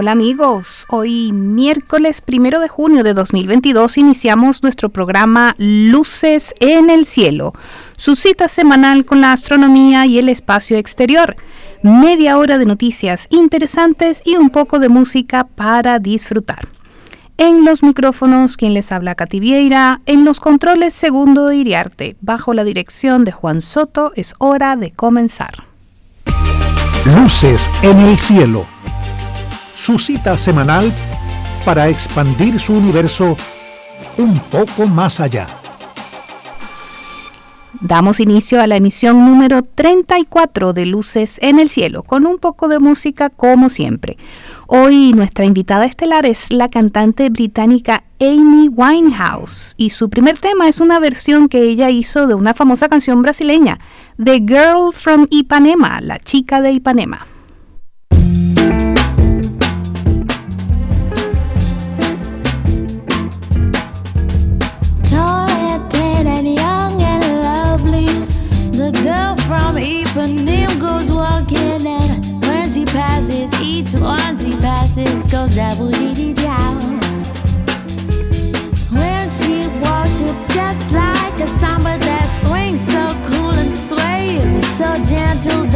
Hola amigos, hoy miércoles primero de junio de 2022 iniciamos nuestro programa Luces en el Cielo, su cita semanal con la astronomía y el espacio exterior. Media hora de noticias interesantes y un poco de música para disfrutar. En los micrófonos, quien les habla Katy Vieira, en los controles Segundo Iriarte, bajo la dirección de Juan Soto, es hora de comenzar. Luces en el Cielo su cita semanal para expandir su universo un poco más allá. Damos inicio a la emisión número 34 de Luces en el Cielo, con un poco de música como siempre. Hoy nuestra invitada estelar es la cantante británica Amy Winehouse y su primer tema es una versión que ella hizo de una famosa canción brasileña, The Girl from Ipanema, la chica de Ipanema. When she walks, just like a samba that swings so cool and sways. so gentle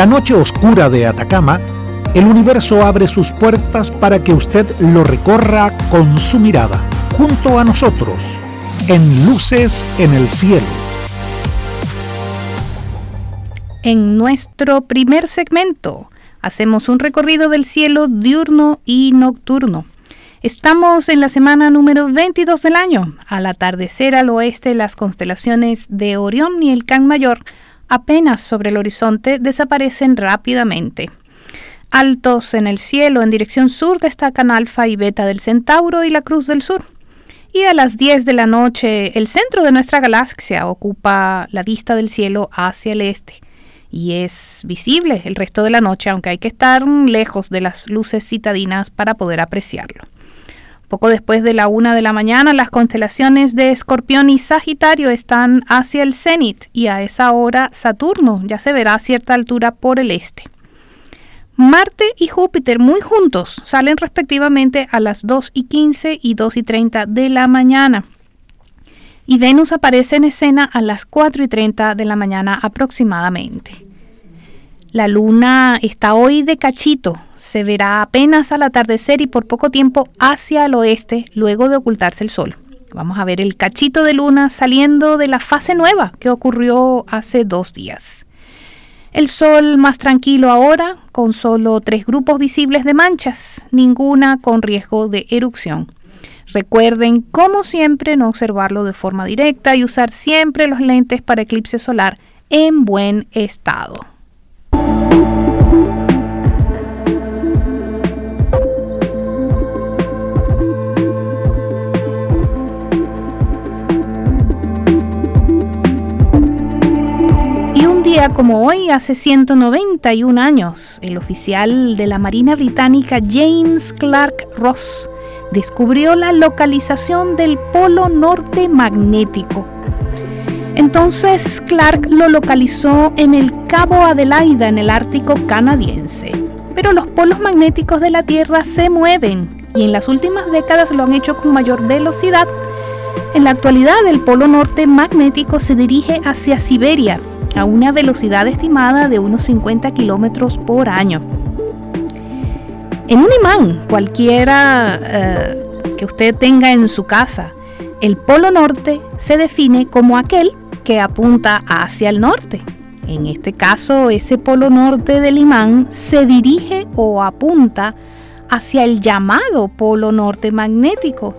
la noche oscura de Atacama, el universo abre sus puertas para que usted lo recorra con su mirada, junto a nosotros, en Luces en el Cielo. En nuestro primer segmento, hacemos un recorrido del cielo diurno y nocturno. Estamos en la semana número 22 del año. Al atardecer al oeste, las constelaciones de Orión y el Can Mayor apenas sobre el horizonte, desaparecen rápidamente. Altos en el cielo en dirección sur destacan Alfa y Beta del Centauro y la Cruz del Sur. Y a las 10 de la noche, el centro de nuestra galaxia ocupa la vista del cielo hacia el este. y es visible el resto de la noche, aunque hay que estar lejos de las luces citadinas para poder apreciarlo. Poco después de la una de la mañana, las constelaciones de Escorpión y Sagitario están hacia el cenit y a esa hora Saturno ya se verá a cierta altura por el este. Marte y Júpiter muy juntos salen respectivamente a las 2 y 15 y 2 y 30 de la mañana. Y Venus aparece en escena a las 4 y 30 de la mañana aproximadamente. La luna está hoy de cachito, se verá apenas al atardecer y por poco tiempo hacia el oeste luego de ocultarse el sol. Vamos a ver el cachito de luna saliendo de la fase nueva que ocurrió hace dos días. El sol más tranquilo ahora, con solo tres grupos visibles de manchas, ninguna con riesgo de erupción. Recuerden, como siempre, no observarlo de forma directa y usar siempre los lentes para eclipse solar en buen estado. Como hoy, hace 191 años, el oficial de la Marina Británica James Clark Ross descubrió la localización del polo norte magnético. Entonces Clark lo localizó en el Cabo Adelaida, en el Ártico canadiense. Pero los polos magnéticos de la Tierra se mueven y en las últimas décadas lo han hecho con mayor velocidad. En la actualidad el polo norte magnético se dirige hacia Siberia, a una velocidad estimada de unos 50 kilómetros por año. En un imán, cualquiera eh, que usted tenga en su casa, el polo norte se define como aquel que apunta hacia el norte. En este caso, ese polo norte del imán se dirige o apunta hacia el llamado polo norte magnético,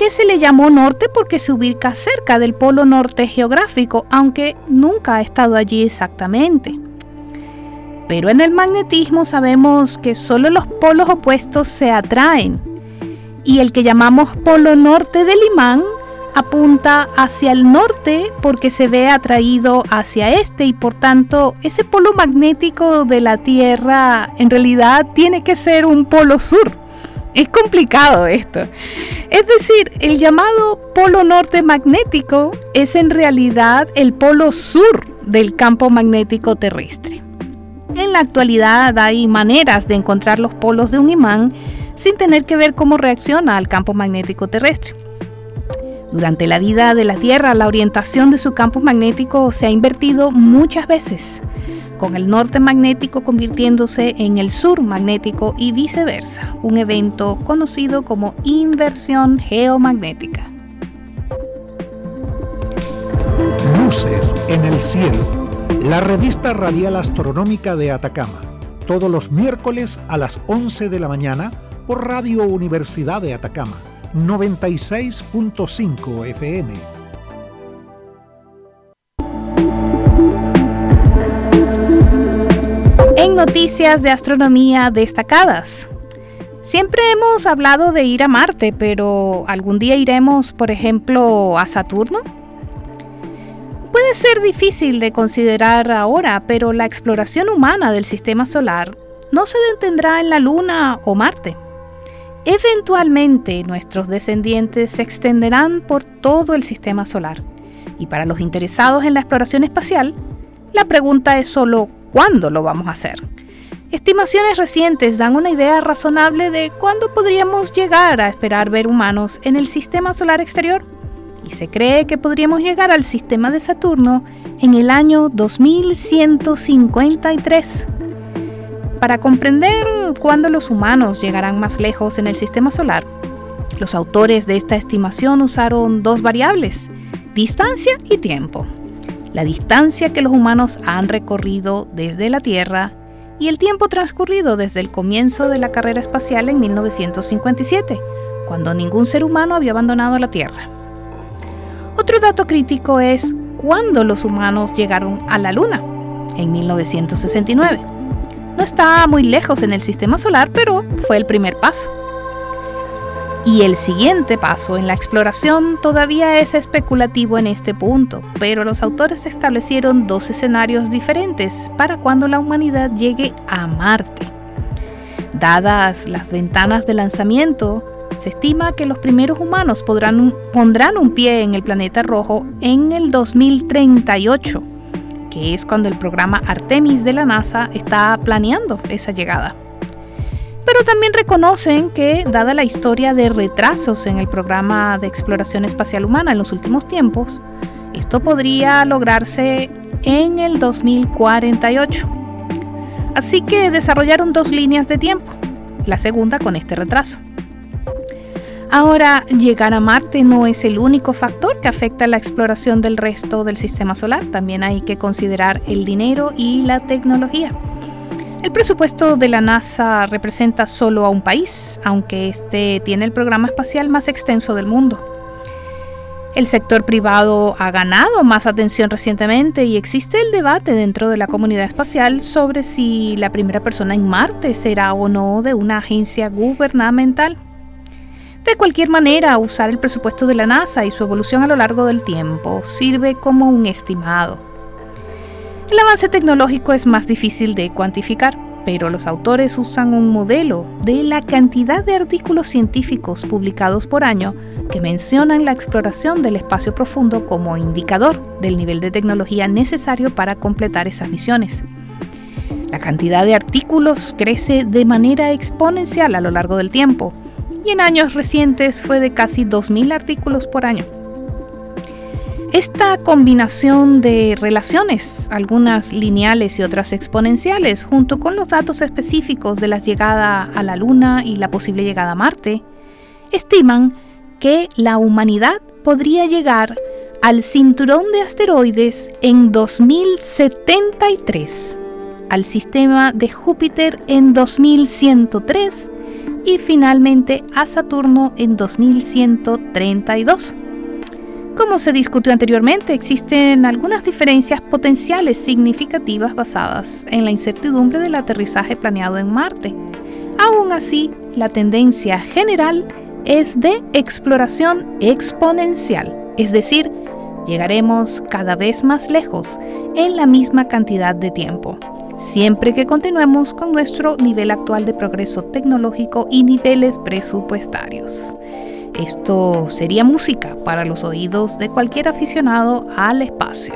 que se le llamó norte porque se ubica cerca del polo norte geográfico, aunque nunca ha estado allí exactamente. Pero en el magnetismo sabemos que solo los polos opuestos se atraen y el que llamamos polo norte del imán apunta hacia el norte porque se ve atraído hacia este y por tanto ese polo magnético de la Tierra en realidad tiene que ser un polo sur. Es complicado esto. Es decir, el llamado polo norte magnético es en realidad el polo sur del campo magnético terrestre. En la actualidad hay maneras de encontrar los polos de un imán sin tener que ver cómo reacciona al campo magnético terrestre. Durante la vida de la Tierra, la orientación de su campo magnético se ha invertido muchas veces con el norte magnético convirtiéndose en el sur magnético y viceversa, un evento conocido como inversión geomagnética. Luces en el cielo, la revista radial astronómica de Atacama, todos los miércoles a las 11 de la mañana por Radio Universidad de Atacama, 96.5 FM noticias de astronomía destacadas. Siempre hemos hablado de ir a Marte, pero ¿algún día iremos, por ejemplo, a Saturno? Puede ser difícil de considerar ahora, pero la exploración humana del sistema solar no se detendrá en la Luna o Marte. Eventualmente nuestros descendientes se extenderán por todo el sistema solar. Y para los interesados en la exploración espacial, la pregunta es solo cuándo lo vamos a hacer. Estimaciones recientes dan una idea razonable de cuándo podríamos llegar a esperar ver humanos en el sistema solar exterior y se cree que podríamos llegar al sistema de Saturno en el año 2153. Para comprender cuándo los humanos llegarán más lejos en el sistema solar, los autores de esta estimación usaron dos variables, distancia y tiempo la distancia que los humanos han recorrido desde la Tierra y el tiempo transcurrido desde el comienzo de la carrera espacial en 1957, cuando ningún ser humano había abandonado la Tierra. Otro dato crítico es cuándo los humanos llegaron a la Luna, en 1969. No está muy lejos en el sistema solar, pero fue el primer paso. Y el siguiente paso en la exploración todavía es especulativo en este punto, pero los autores establecieron dos escenarios diferentes para cuando la humanidad llegue a Marte. Dadas las ventanas de lanzamiento, se estima que los primeros humanos podrán, pondrán un pie en el planeta rojo en el 2038, que es cuando el programa Artemis de la NASA está planeando esa llegada pero también reconocen que, dada la historia de retrasos en el programa de exploración espacial humana en los últimos tiempos, esto podría lograrse en el 2048. Así que desarrollaron dos líneas de tiempo, la segunda con este retraso. Ahora, llegar a Marte no es el único factor que afecta la exploración del resto del sistema solar, también hay que considerar el dinero y la tecnología. El presupuesto de la NASA representa solo a un país, aunque este tiene el programa espacial más extenso del mundo. El sector privado ha ganado más atención recientemente y existe el debate dentro de la comunidad espacial sobre si la primera persona en Marte será o no de una agencia gubernamental. De cualquier manera, usar el presupuesto de la NASA y su evolución a lo largo del tiempo sirve como un estimado. El avance tecnológico es más difícil de cuantificar, pero los autores usan un modelo de la cantidad de artículos científicos publicados por año que mencionan la exploración del espacio profundo como indicador del nivel de tecnología necesario para completar esas misiones. La cantidad de artículos crece de manera exponencial a lo largo del tiempo y en años recientes fue de casi 2.000 artículos por año. Esta combinación de relaciones, algunas lineales y otras exponenciales, junto con los datos específicos de la llegada a la Luna y la posible llegada a Marte, estiman que la humanidad podría llegar al cinturón de asteroides en 2073, al sistema de Júpiter en 2103 y finalmente a Saturno en 2132. Como se discutió anteriormente, existen algunas diferencias potenciales significativas basadas en la incertidumbre del aterrizaje planeado en Marte. Aún así, la tendencia general es de exploración exponencial, es decir, llegaremos cada vez más lejos en la misma cantidad de tiempo, siempre que continuemos con nuestro nivel actual de progreso tecnológico y niveles presupuestarios. Esto sería música para los oídos de cualquier aficionado al espacio.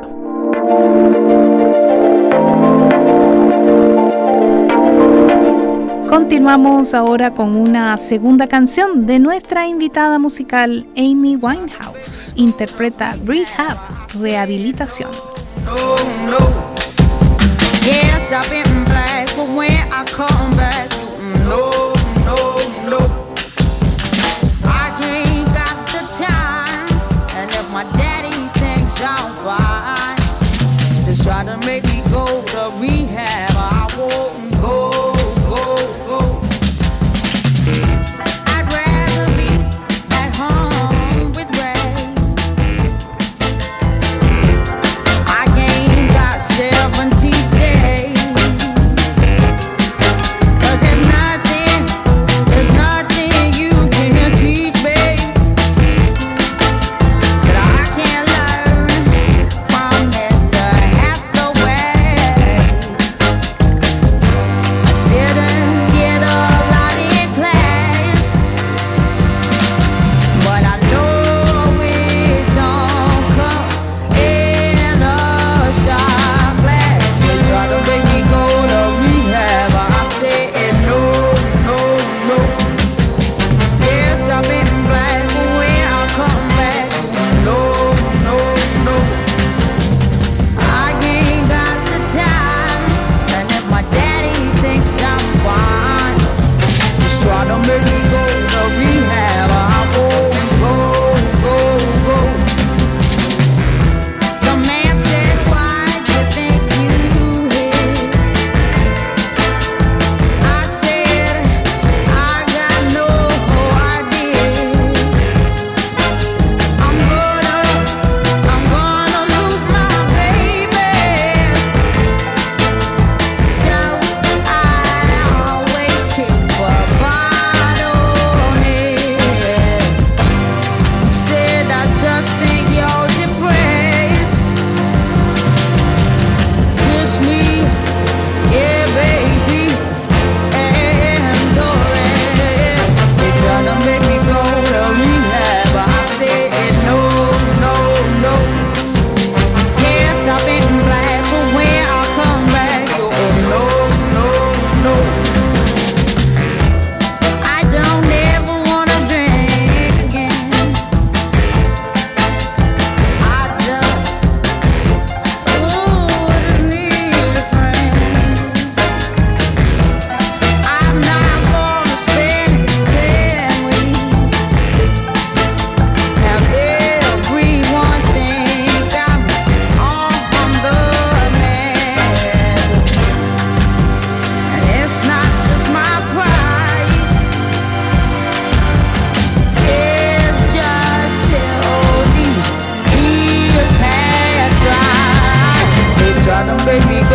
Continuamos ahora con una segunda canción de nuestra invitada musical Amy Winehouse. Interpreta Rehab, Rehabilitación. 想法。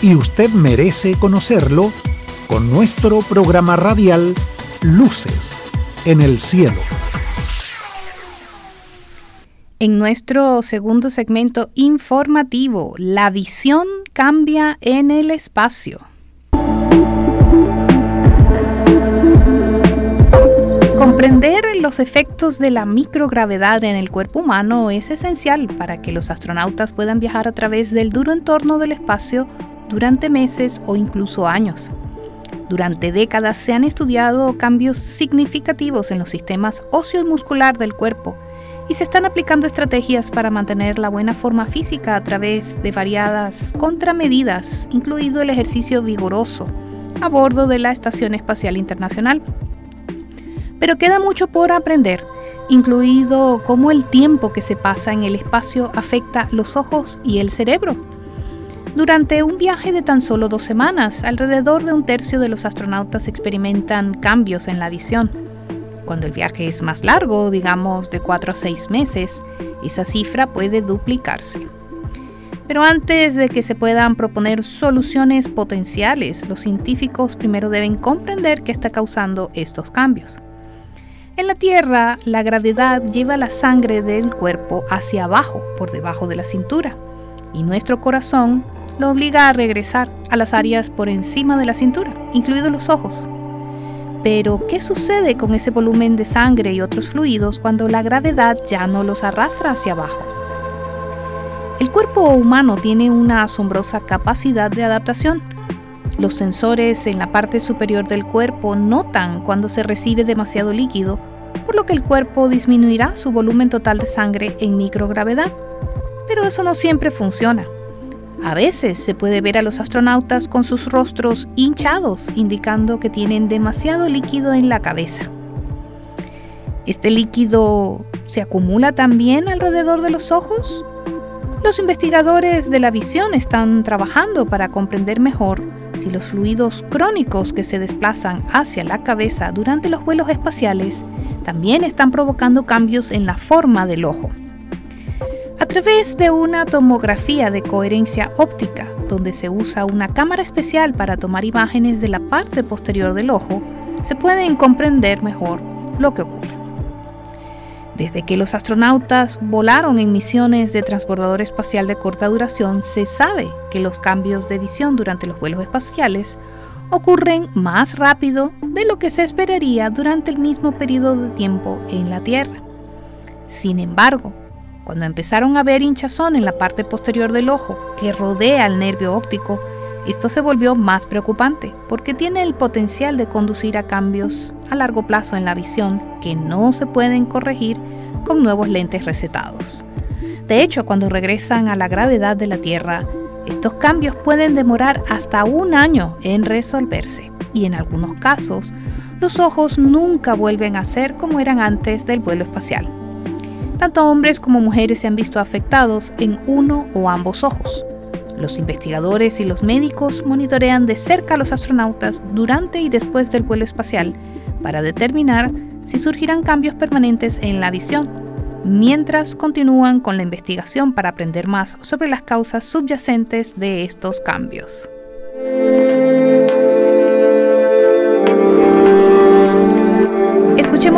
y usted merece conocerlo con nuestro programa radial Luces en el Cielo. En nuestro segundo segmento informativo, la visión cambia en el espacio. Comprender los efectos de la microgravedad en el cuerpo humano es esencial para que los astronautas puedan viajar a través del duro entorno del espacio durante meses o incluso años. Durante décadas se han estudiado cambios significativos en los sistemas óseo y muscular del cuerpo y se están aplicando estrategias para mantener la buena forma física a través de variadas contramedidas, incluido el ejercicio vigoroso, a bordo de la Estación Espacial Internacional. Pero queda mucho por aprender, incluido cómo el tiempo que se pasa en el espacio afecta los ojos y el cerebro. Durante un viaje de tan solo dos semanas, alrededor de un tercio de los astronautas experimentan cambios en la visión. Cuando el viaje es más largo, digamos de cuatro a seis meses, esa cifra puede duplicarse. Pero antes de que se puedan proponer soluciones potenciales, los científicos primero deben comprender qué está causando estos cambios. En la Tierra, la gravedad lleva la sangre del cuerpo hacia abajo, por debajo de la cintura, y nuestro corazón lo obliga a regresar a las áreas por encima de la cintura, incluidos los ojos. Pero, ¿qué sucede con ese volumen de sangre y otros fluidos cuando la gravedad ya no los arrastra hacia abajo? El cuerpo humano tiene una asombrosa capacidad de adaptación los sensores en la parte superior del cuerpo notan cuando se recibe demasiado líquido, por lo que el cuerpo disminuirá su volumen total de sangre en microgravedad. Pero eso no siempre funciona. A veces se puede ver a los astronautas con sus rostros hinchados, indicando que tienen demasiado líquido en la cabeza. ¿Este líquido se acumula también alrededor de los ojos? Los investigadores de la visión están trabajando para comprender mejor si los fluidos crónicos que se desplazan hacia la cabeza durante los vuelos espaciales también están provocando cambios en la forma del ojo. A través de una tomografía de coherencia óptica, donde se usa una cámara especial para tomar imágenes de la parte posterior del ojo, se pueden comprender mejor lo que ocurre. Desde que los astronautas volaron en misiones de transbordador espacial de corta duración, se sabe que los cambios de visión durante los vuelos espaciales ocurren más rápido de lo que se esperaría durante el mismo periodo de tiempo en la Tierra. Sin embargo, cuando empezaron a ver hinchazón en la parte posterior del ojo que rodea el nervio óptico, esto se volvió más preocupante porque tiene el potencial de conducir a cambios a largo plazo en la visión que no se pueden corregir con nuevos lentes recetados. De hecho, cuando regresan a la gravedad de la Tierra, estos cambios pueden demorar hasta un año en resolverse y en algunos casos los ojos nunca vuelven a ser como eran antes del vuelo espacial. Tanto hombres como mujeres se han visto afectados en uno o ambos ojos. Los investigadores y los médicos monitorean de cerca a los astronautas durante y después del vuelo espacial para determinar si surgirán cambios permanentes en la visión, mientras continúan con la investigación para aprender más sobre las causas subyacentes de estos cambios.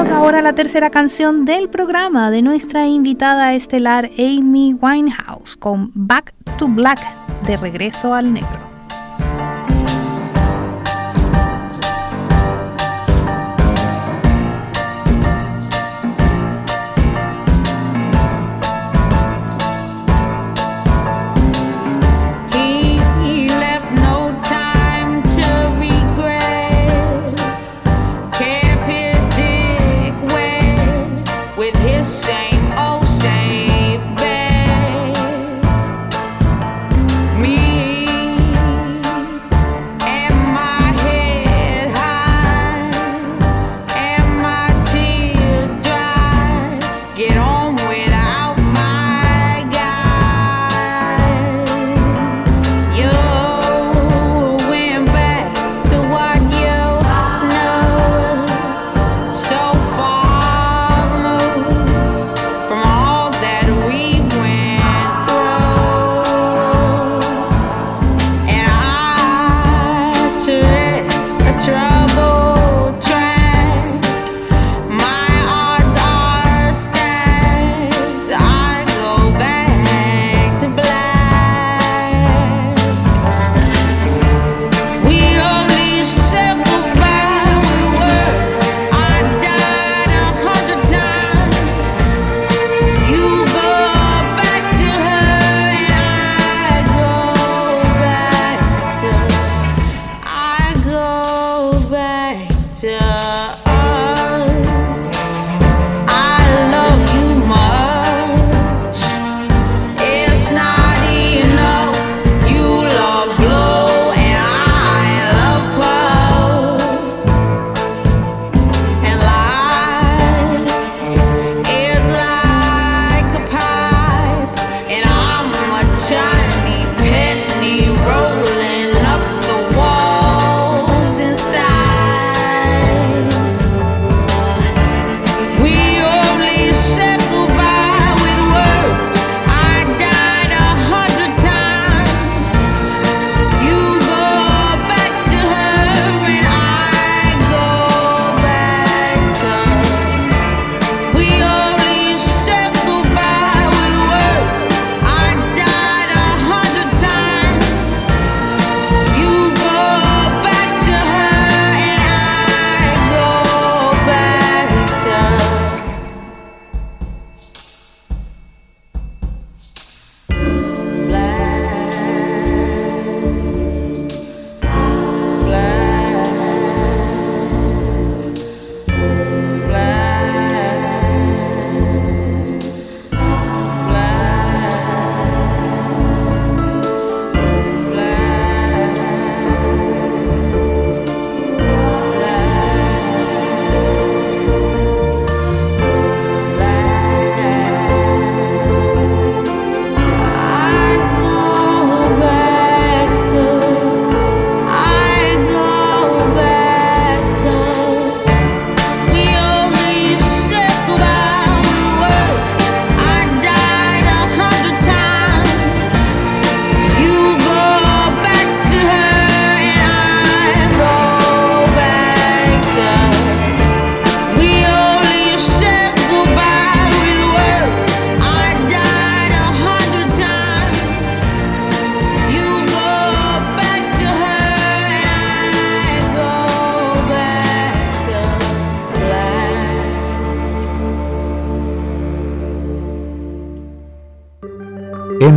Ahora la tercera canción del programa de nuestra invitada estelar Amy Winehouse con Back to Black de regreso al negro.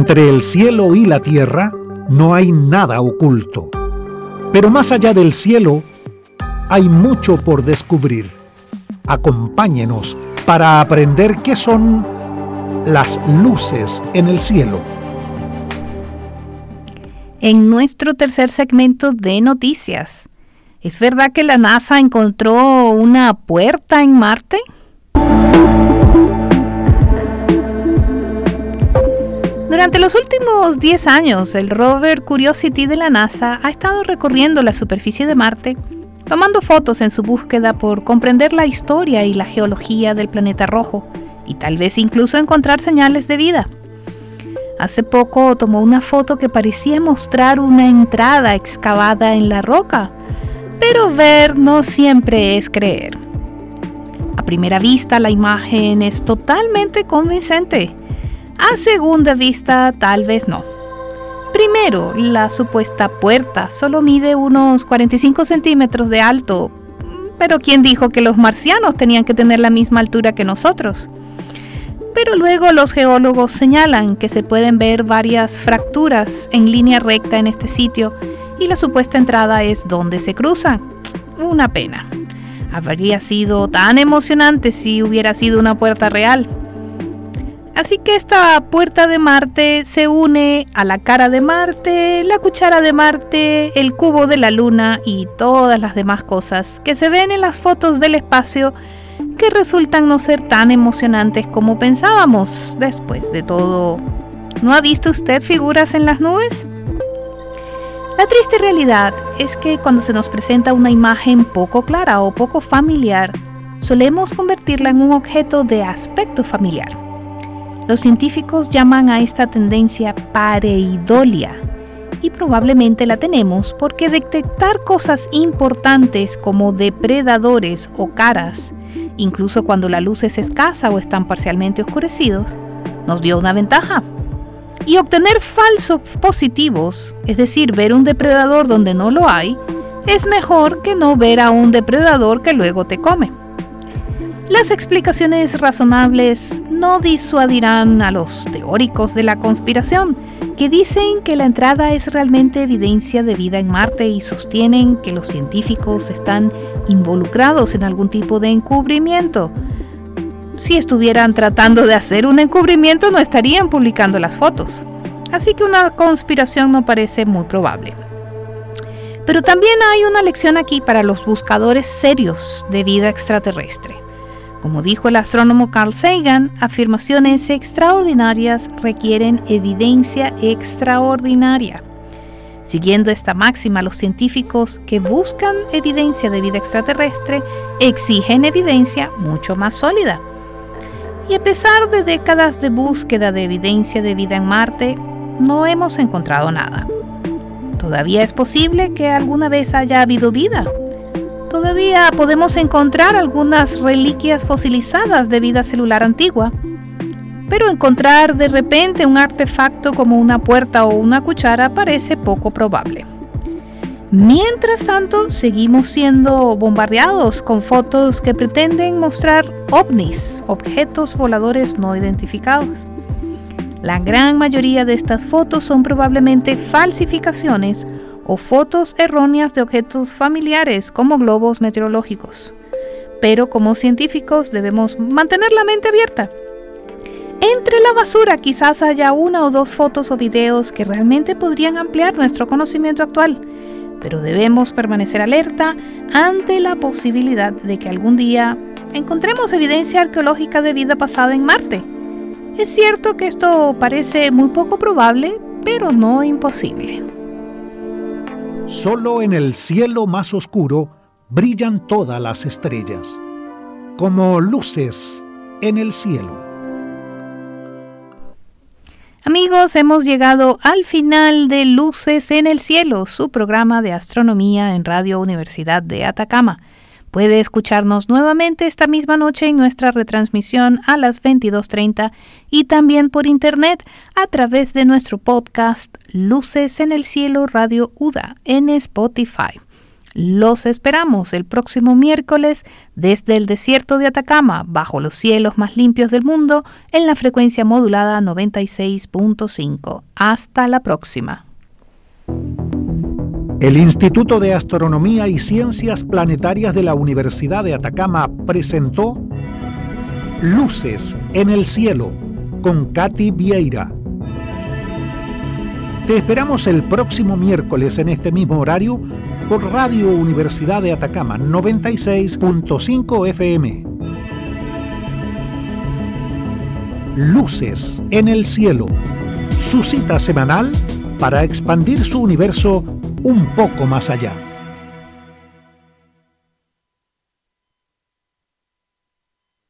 Entre el cielo y la tierra no hay nada oculto. Pero más allá del cielo, hay mucho por descubrir. Acompáñenos para aprender qué son las luces en el cielo. En nuestro tercer segmento de noticias, ¿es verdad que la NASA encontró una puerta en Marte? Durante los últimos 10 años, el rover Curiosity de la NASA ha estado recorriendo la superficie de Marte, tomando fotos en su búsqueda por comprender la historia y la geología del planeta rojo y tal vez incluso encontrar señales de vida. Hace poco tomó una foto que parecía mostrar una entrada excavada en la roca, pero ver no siempre es creer. A primera vista la imagen es totalmente convincente a segunda vista, tal vez no. Primero, la supuesta puerta solo mide unos 45 centímetros de alto, pero ¿quién dijo que los marcianos tenían que tener la misma altura que nosotros? Pero luego los geólogos señalan que se pueden ver varias fracturas en línea recta en este sitio y la supuesta entrada es donde se cruzan. Una pena. Habría sido tan emocionante si hubiera sido una puerta real. Así que esta puerta de Marte se une a la cara de Marte, la cuchara de Marte, el cubo de la Luna y todas las demás cosas que se ven en las fotos del espacio que resultan no ser tan emocionantes como pensábamos. Después de todo, ¿no ha visto usted figuras en las nubes? La triste realidad es que cuando se nos presenta una imagen poco clara o poco familiar, solemos convertirla en un objeto de aspecto familiar. Los científicos llaman a esta tendencia pareidolia y probablemente la tenemos porque detectar cosas importantes como depredadores o caras, incluso cuando la luz es escasa o están parcialmente oscurecidos, nos dio una ventaja. Y obtener falsos positivos, es decir, ver un depredador donde no lo hay, es mejor que no ver a un depredador que luego te come. Las explicaciones razonables no disuadirán a los teóricos de la conspiración, que dicen que la entrada es realmente evidencia de vida en Marte y sostienen que los científicos están involucrados en algún tipo de encubrimiento. Si estuvieran tratando de hacer un encubrimiento no estarían publicando las fotos. Así que una conspiración no parece muy probable. Pero también hay una lección aquí para los buscadores serios de vida extraterrestre. Como dijo el astrónomo Carl Sagan, afirmaciones extraordinarias requieren evidencia extraordinaria. Siguiendo esta máxima, los científicos que buscan evidencia de vida extraterrestre exigen evidencia mucho más sólida. Y a pesar de décadas de búsqueda de evidencia de vida en Marte, no hemos encontrado nada. Todavía es posible que alguna vez haya habido vida, Todavía podemos encontrar algunas reliquias fosilizadas de vida celular antigua, pero encontrar de repente un artefacto como una puerta o una cuchara parece poco probable. Mientras tanto, seguimos siendo bombardeados con fotos que pretenden mostrar ovnis, objetos voladores no identificados. La gran mayoría de estas fotos son probablemente falsificaciones o fotos erróneas de objetos familiares como globos meteorológicos. Pero como científicos debemos mantener la mente abierta. Entre la basura quizás haya una o dos fotos o videos que realmente podrían ampliar nuestro conocimiento actual, pero debemos permanecer alerta ante la posibilidad de que algún día encontremos evidencia arqueológica de vida pasada en Marte. Es cierto que esto parece muy poco probable, pero no imposible. Solo en el cielo más oscuro brillan todas las estrellas, como luces en el cielo. Amigos, hemos llegado al final de Luces en el Cielo, su programa de astronomía en Radio Universidad de Atacama. Puede escucharnos nuevamente esta misma noche en nuestra retransmisión a las 22.30 y también por internet a través de nuestro podcast Luces en el Cielo Radio UDA en Spotify. Los esperamos el próximo miércoles desde el desierto de Atacama, bajo los cielos más limpios del mundo, en la frecuencia modulada 96.5. Hasta la próxima. El Instituto de Astronomía y Ciencias Planetarias de la Universidad de Atacama presentó Luces en el Cielo con Katy Vieira. Te esperamos el próximo miércoles en este mismo horario por Radio Universidad de Atacama 96.5 FM. Luces en el Cielo, su cita semanal para expandir su universo un poco más allá.